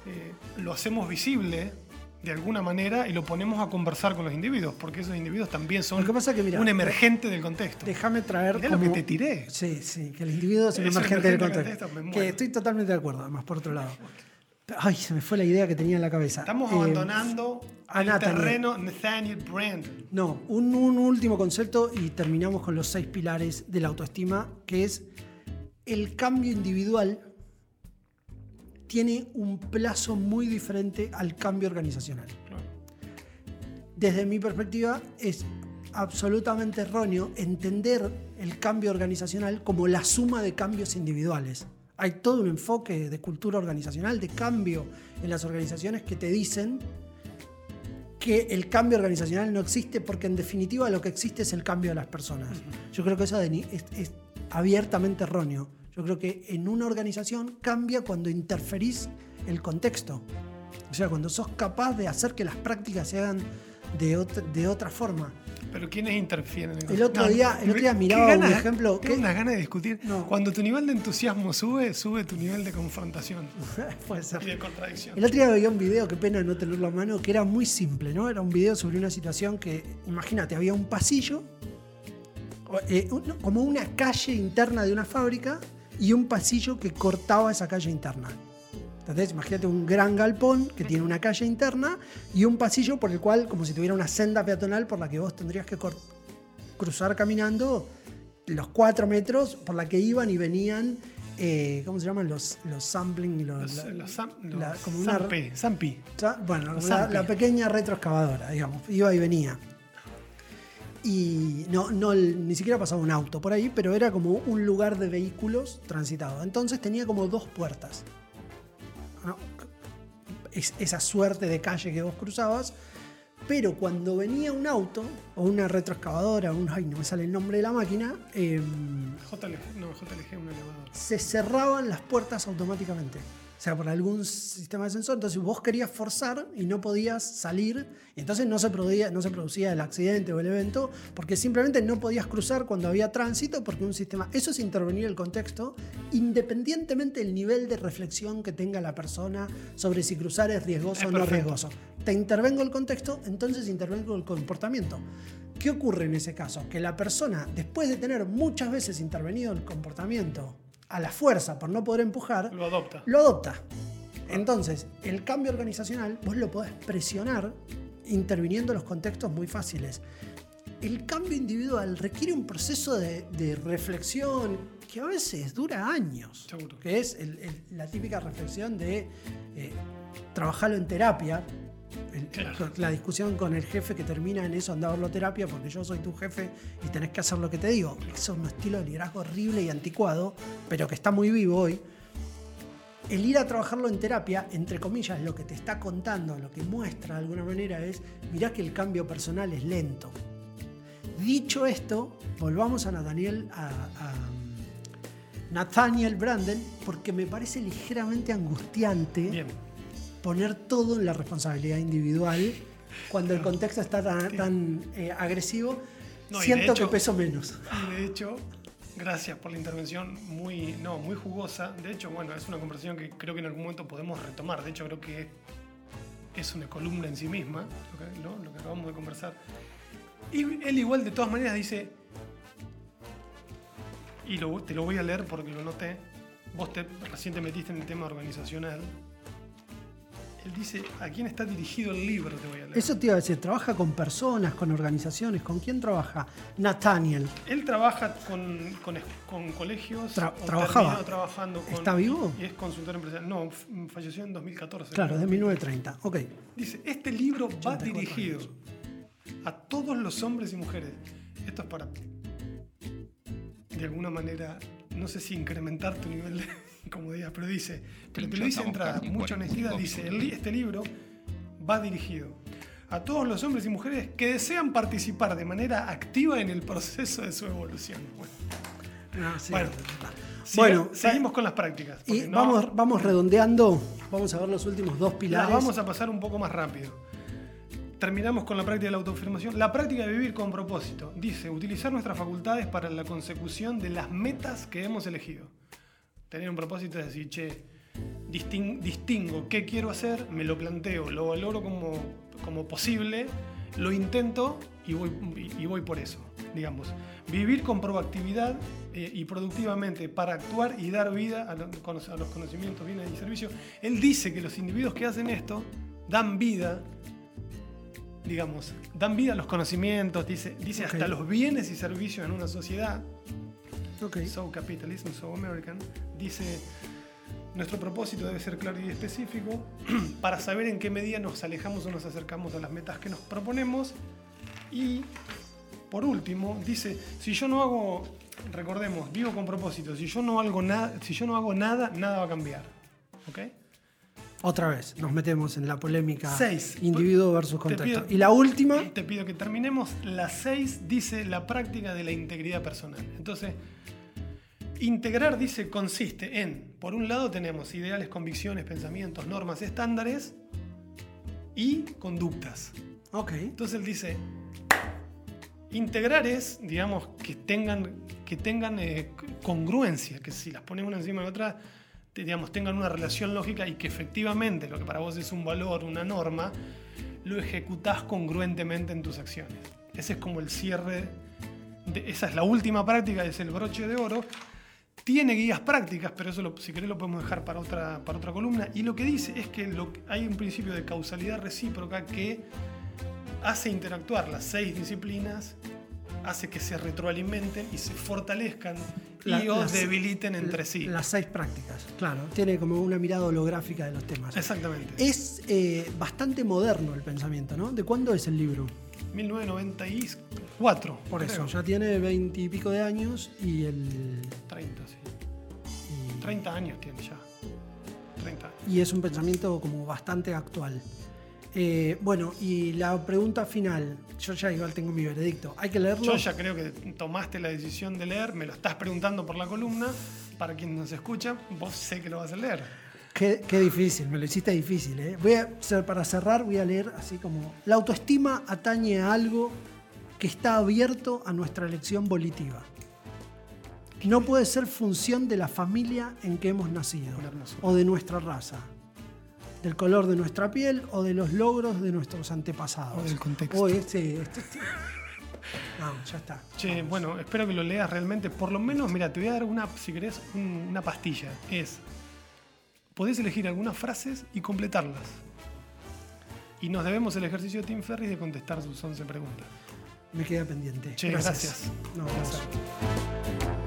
eh, lo hacemos visible de alguna manera y lo ponemos a conversar con los individuos, porque esos individuos también son Lo que pasa que, mira, un emergente del contexto. Déjame traer Mirá lo como- que te tiré. Sí, sí, que el individuo es un emergente del emergente del contexto. Que estoy totalmente de acuerdo, además, por otro lado. Ay, se me fue la idea que tenía en la cabeza. Estamos Eh, abandonando a el Nathaniel. terreno Nathaniel Brand. No, un, un último concepto y terminamos con los seis pilares de la autoestima, que es el cambio individual tiene un plazo muy diferente al cambio organizacional. Desde mi perspectiva es absolutamente erróneo entender el cambio organizacional como la suma de cambios individuales. Hay todo un enfoque de cultura organizacional, de cambio en las organizaciones que te dicen que el cambio organizacional no existe porque en definitiva lo que existe es el cambio de las personas. Yo creo que eso es, es abiertamente erróneo. Yo creo que en una organización cambia cuando interferís el contexto. O sea, cuando sos capaz de hacer que las prácticas se hagan de otra, de otra forma. Pero ¿quiénes interfieren? en El otro día- el otro día miraba un ganas- ejemplo Tengo que- unas ganas de discutir. No. Cuando tu nivel de entusiasmo sube, sube tu nivel de confrontación <laughs> Puede ser. y de contradicción. El otro día veía un video, qué pena no tenerlo a mano, que era muy simple, ¿no? Era un video sobre una situación que, imagínate, había un pasillo, eh, como una calle interna de una fábrica y un pasillo que cortaba esa calle interna. Entonces, imagínate un gran galpón que tiene una calle interna y un pasillo por el cual, como si tuviera una senda peatonal por la que vos tendrías que cruzar caminando los cuatro metros por la que iban y venían, eh, ¿cómo se llaman? Los, los sampling, los, Los, la- los, sam- la- los como una- Zampi. Sa- Bueno, como la, la pequeña retroexcavadora, digamos, iba y venía. Y no, no, ni siquiera pasaba un auto por ahí, pero era como un lugar de vehículos transitados. Entonces tenía como dos puertas. ¿no? Es- esa suerte de calle que vos cruzabas. Pero cuando venía un auto, o una retroexcavadora, un, ay, no me sale el nombre de la máquina, em, JLG, no, JLG es un elevador. se cerraban las puertas automáticamente. O sea, por algún sistema de sensor. Entonces vos querías forzar y no podías salir, y entonces no se, producía, no se producía el accidente o el evento, porque simplemente no podías cruzar cuando había tránsito, porque un sistema. Eso es intervenir el contexto, independientemente del nivel de reflexión que tenga la persona sobre si cruzar es riesgoso Es o no perfecto. riesgoso. Te intervengo el contexto, entonces intervengo el comportamiento. ¿Qué ocurre en ese caso? Que la persona, después de tener muchas veces intervenido el comportamiento a la fuerza por no poder empujar, Lo adopta. lo adopta. Entonces, el cambio organizacional vos lo podés presionar interviniendo en los contextos muy fáciles. El cambio individual requiere un proceso de, de reflexión que a veces dura años. Seguro. Que es el- el- la típica reflexión de eh, trabajarlo en terapia. El- Claro. La discusión con el jefe que termina en eso, anda a verlo terapia porque yo soy tu jefe y tenés que hacer lo que te digo. Eso es un estilo de liderazgo horrible y anticuado, pero que está muy vivo hoy el ir a trabajarlo en terapia, entre comillas, lo que te está contando, lo que muestra de alguna manera es, mirá que el cambio personal es lento. Dicho esto, volvamos a Nathaniel, a, a Nathaniel Branden, porque me parece ligeramente angustiante Bien. Poner todo en la responsabilidad individual cuando el contexto está tan, tan, eh, agresivo. No, siento hecho- que peso menos. Y de hecho, gracias por la intervención muy, no, muy jugosa. De hecho, bueno, es una conversación que creo que en algún momento podemos retomar. De hecho, creo que es una columna en sí misma, lo que, ¿no? lo que acabamos de conversar. Y él igual, de todas maneras, dice, y lo- te lo voy a leer porque lo noté, vos te, recién te metiste en el tema organizacional. Él dice, ¿a quién está dirigido el libro? Te voy a leer. Eso te iba a decir, ¿trabaja con personas, con organizaciones? ¿Con quién trabaja? Nathaniel. Él trabaja con, con, colegios. Tra- trabajaba. terminó trabajando con- ¿Está vivo? Y es consultor empresarial. No, falleció en 2014. Claro, creo. de 1930. Ok. Dice, este libro va 84 dirigido a todos los hombres y mujeres. Esto es para, de alguna manera, no sé si incrementar tu nivel de comodidad, pero dice, pero te lo dice de entrada, mucha honestidad, dice, este libro va dirigido a todos los hombres y mujeres que desean participar de manera activa en el proceso de su evolución. Bueno, No, sí, Bueno, Bueno, seguimos con las prácticas. Y no- vamos, vamos redondeando. Vamos a ver los últimos dos Las pilares. vamos a pasar un poco más rápido. Terminamos con la práctica de la autoafirmación. La práctica de vivir con propósito. Dice, utilizar nuestras facultades para la consecución de las metas que hemos elegido. Tener un propósito es decir, che, distin- distingo qué quiero hacer, me lo planteo, lo valoro como, como posible, lo intento y voy, y- voy por eso, digamos. Vivir con proactividad eh, y productivamente para actuar y dar vida a, lo- a los conocimientos, bienes y servicios. Él dice que los individuos que hacen esto dan vida digamos, dan vida a los conocimientos, dice, dice Ok. hasta los bienes y servicios en una sociedad, So capitalism, so American, dice, nuestro propósito debe ser claro y específico <clears throat> para saber en qué medida nos alejamos o nos acercamos a las metas que nos proponemos. Y, por último, dice, si yo no hago, recordemos, vivo con propósito, si yo no hago nada, si yo no hago nada, nada va a cambiar. ¿Ok? Otra vez, nos metemos en la polémica Seis. individuo versus Te contexto. pido- y la última, Te pido que terminemos. La 6 dice la práctica de la integridad personal. Entonces, integrar, dice, consiste en, por un lado tenemos ideales, convicciones, pensamientos, normas, estándares y conductas. ok, Entonces él dice, integrar es, digamos, que tengan, que tengan eh, congruencia, que si las pones una encima de otra, digamos, tengan una relación lógica y que efectivamente lo que para vos es un valor, una norma, lo ejecutás congruentemente en tus acciones. Ese es como el cierre, esa es la última práctica, es el broche de oro. Tiene guías prácticas, pero eso si querés lo podemos dejar para otra, para otra columna. Y lo que dice es que hay un principio de causalidad recíproca que hace interactuar las seis disciplinas, hace que se retroalimenten y se fortalezcan La- y o las- debiliten entre sí. las seis prácticas, claro. Tiene como una mirada holográfica de los temas. Exactamente. Es eh, bastante moderno el pensamiento, ¿no? ¿De cuándo es el libro? 1994. Por eso, creo. ya tiene veintipico de años y el. 30, sí. y- 30 años tiene ya. 30 años. y es un pensamiento como bastante actual. Eh, bueno, y la pregunta final, yo ya igual tengo mi veredicto, ¿hay que leerlo? Yo ya creo que tomaste la decisión de leer, me lo estás preguntando por la columna. Para quien nos escucha, vos sé que lo vas a leer. Qué, qué difícil, me lo hiciste difícil. ¿eh? Voy a, para cerrar, voy a leer así como: La autoestima atañe a algo que está abierto a nuestra elección volitiva. No puede ser función de la familia en que hemos nacido o de nuestra raza, del color de nuestra piel o de los logros de nuestros antepasados. O del contexto. O este- este- este- No, ya está. Che, bueno, espero que lo leas realmente. Por lo menos, mira, te voy a dar una, si querés, un- una pastilla. Es, podés elegir algunas frases y completarlas. Y nos debemos el ejercicio de Tim Ferris de contestar sus 11 preguntas. Me queda pendiente. Che, gracias. No, Placer.